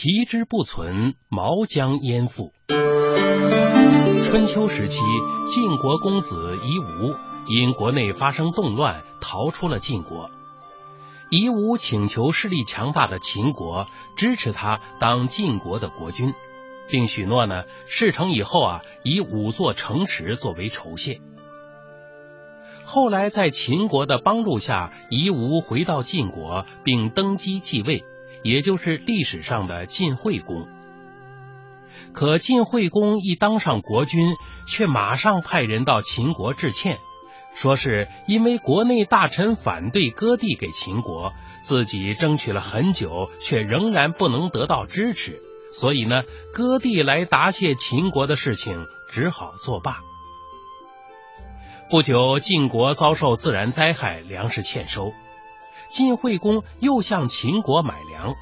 皮之不存，毛将焉附？春秋时期，晋国公子夷吾因国内发生动乱，逃出了晋国。夷吾请求势力强大的秦国支持他当晋国的国君，并许诺呢，事成以后啊，以五座城池作为酬谢。后来在秦国的帮助下，夷吾回到晋国，并登基继位，也就是历史上的晋惠公。可晋惠公一当上国君，却马上派人到秦国致歉。说是因为国内大臣反对割地给秦国，自己争取了很久，却仍然不能得到支持，所以呢，割地来答谢秦国的事情只好作罢。不久，晋国遭受自然灾害，粮食欠收，晋惠公又向秦国买粮。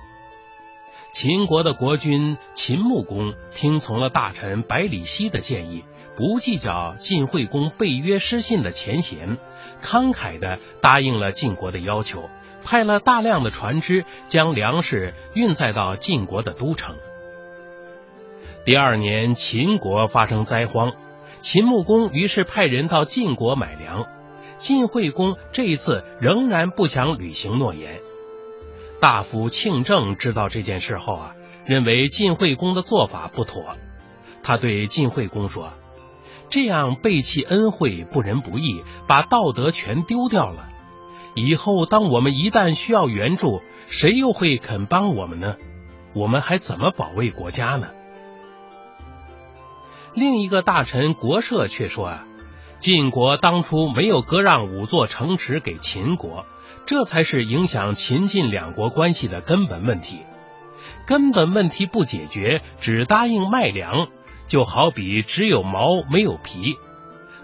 秦国的国君秦穆公听从了大臣百里奚的建议。不计较晋惠公背约失信的前嫌，慷慨的答应了晋国的要求，派了大量的船只将粮食运载到晋国的都城。第二年，秦国发生灾荒，秦穆公于是派人到晋国买粮，晋惠公这一次仍然不想履行诺言。大夫庆正知道这件事后啊，认为晋惠公的做法不妥，他对晋惠公说。这样背弃恩惠，不仁不义，把道德全丢掉了。以后当我们一旦需要援助，谁又会肯帮我们呢？我们还怎么保卫国家呢？另一个大臣国社却说啊，晋国当初没有割让五座城池给秦国，这才是影响秦晋两国关系的根本问题。根本问题不解决，只答应卖粮。就好比只有毛没有皮，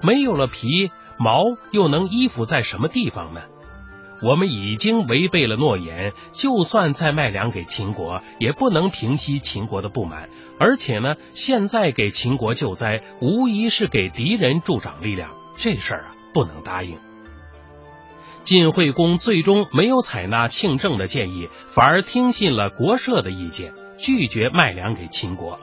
没有了皮，毛又能依附在什么地方呢？我们已经违背了诺言，就算再卖粮给秦国，也不能平息秦国的不满。而且呢，现在给秦国救灾，无疑是给敌人助长力量，这事儿啊不能答应。晋惠公最终没有采纳庆正的建议，反而听信了国社的意见，拒绝卖粮给秦国。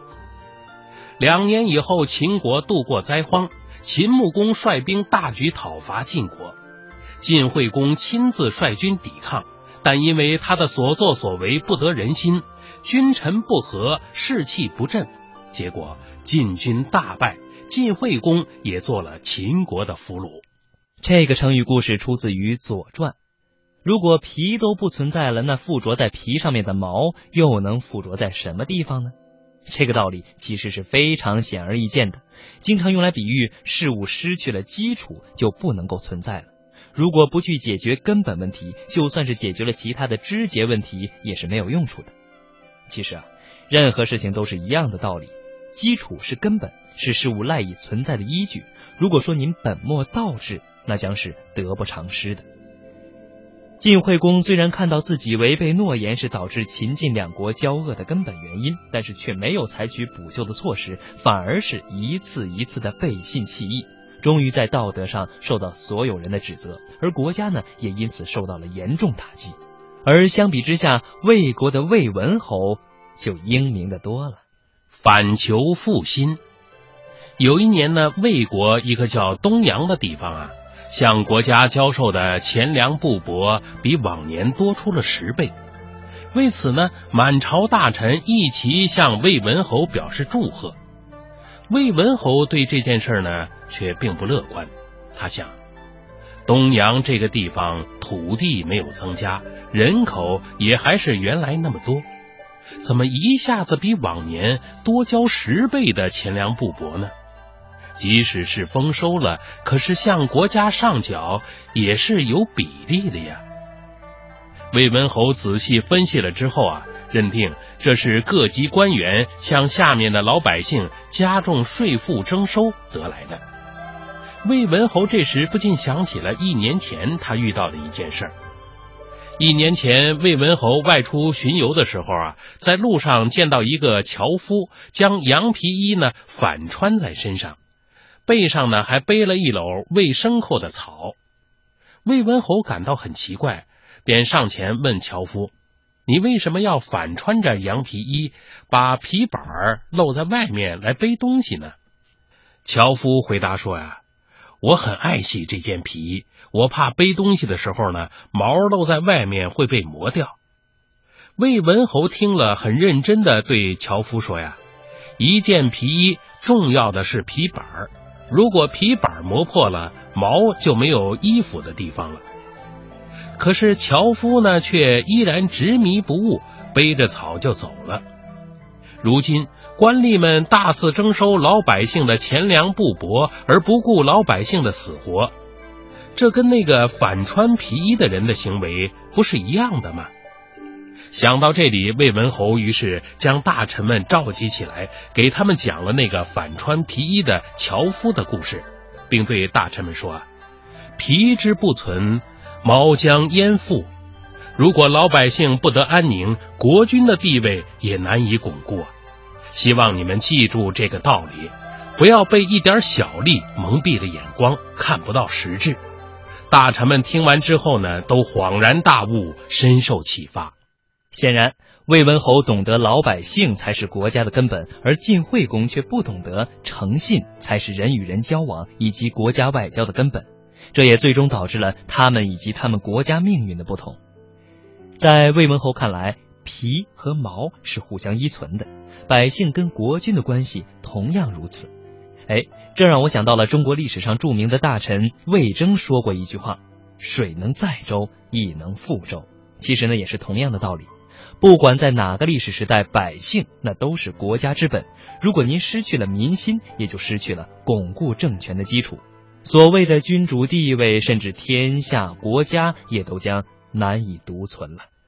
两年以后，秦国度过灾荒，秦穆公率兵大举讨伐晋国，晋惠公亲自率军抵抗，但因为他的所作所为不得人心，君臣不和，士气不振，结果晋军大败，晋惠公也做了秦国的俘虏。这个成语故事出自于《左传》。如果皮都不存在了，那附着在皮上面的毛又能附着在什么地方呢？这个道理其实是非常显而易见的，经常用来比喻事物失去了基础就不能够存在了。如果不去解决根本问题，就算是解决了其他的枝节问题也是没有用处的。其实啊，任何事情都是一样的道理，基础是根本，是事物赖以存在的依据。如果说您本末倒置，那将是得不偿失的。晋惠公虽然看到自己违背诺言是导致秦晋两国交恶的根本原因，但是却没有采取补救的措施，反而是一次一次的背信弃义，终于在道德上受到所有人的指责，而国家呢也因此受到了严重打击。而相比之下，魏国的魏文侯就英明的多了，反求复兴。有一年呢，魏国一个叫东阳的地方啊。向国家交售的钱粮布帛比往年多出了十倍，为此呢，满朝大臣一齐向魏文侯表示祝贺。魏文侯对这件事呢却并不乐观，他想，东阳这个地方土地没有增加，人口也还是原来那么多，怎么一下子比往年多交十倍的钱粮布帛呢？即使是丰收了，可是向国家上缴也是有比例的呀。魏文侯仔细分析了之后啊，认定这是各级官员向下面的老百姓加重税赋征收得来的。魏文侯这时不禁想起了一年前他遇到的一件事。一年前，魏文侯外出巡游的时候啊，在路上见到一个樵夫将羊皮衣呢反穿在身上。背上呢还背了一篓喂牲口的草，魏文侯感到很奇怪，便上前问樵夫：“你为什么要反穿着羊皮衣，把皮板露在外面来背东西呢？”樵夫回答说：“呀，我很爱惜这件皮衣，我怕背东西的时候呢，毛露在外面会被磨掉。”魏文侯听了，很认真的对樵夫说：“呀，一件皮衣重要的是皮板，如果皮板磨破了，毛就没有衣服的地方了。”可是樵夫呢，却依然执迷不悟，背着草就走了。如今官吏们大肆征收老百姓的钱粮布帛，而不顾老百姓的死活，这跟那个反穿皮衣的人的行为不是一样的吗？想到这里，魏文侯于是将大臣们召集起来，给他们讲了那个反穿皮衣的樵夫的故事，并对大臣们说：“皮之不存，毛将焉附？如果老百姓不得安宁，国君的地位也难以巩固。希望你们记住这个道理，不要被一点小利蒙蔽了眼光，看不到实质。”大臣们听完之后呢，都恍然大悟，深受启发。显然，魏文侯懂得老百姓才是国家的根本，而晋惠公却不懂得诚信才是人与人交往以及国家外交的根本。这也最终导致了他们以及他们国家命运的不同。在魏文侯看来，皮和毛是互相依存的，百姓跟国君的关系同样如此。哎，这让我想到了中国历史上著名的大臣魏征说过一句话：“水能载舟，亦能覆舟。”其实呢，也是同样的道理。不管在哪个历史时代，百姓那都是国家之本。如果您失去了民心，也就失去了巩固政权的基础。所谓的君主地位，甚至天下国家，也都将难以独存了。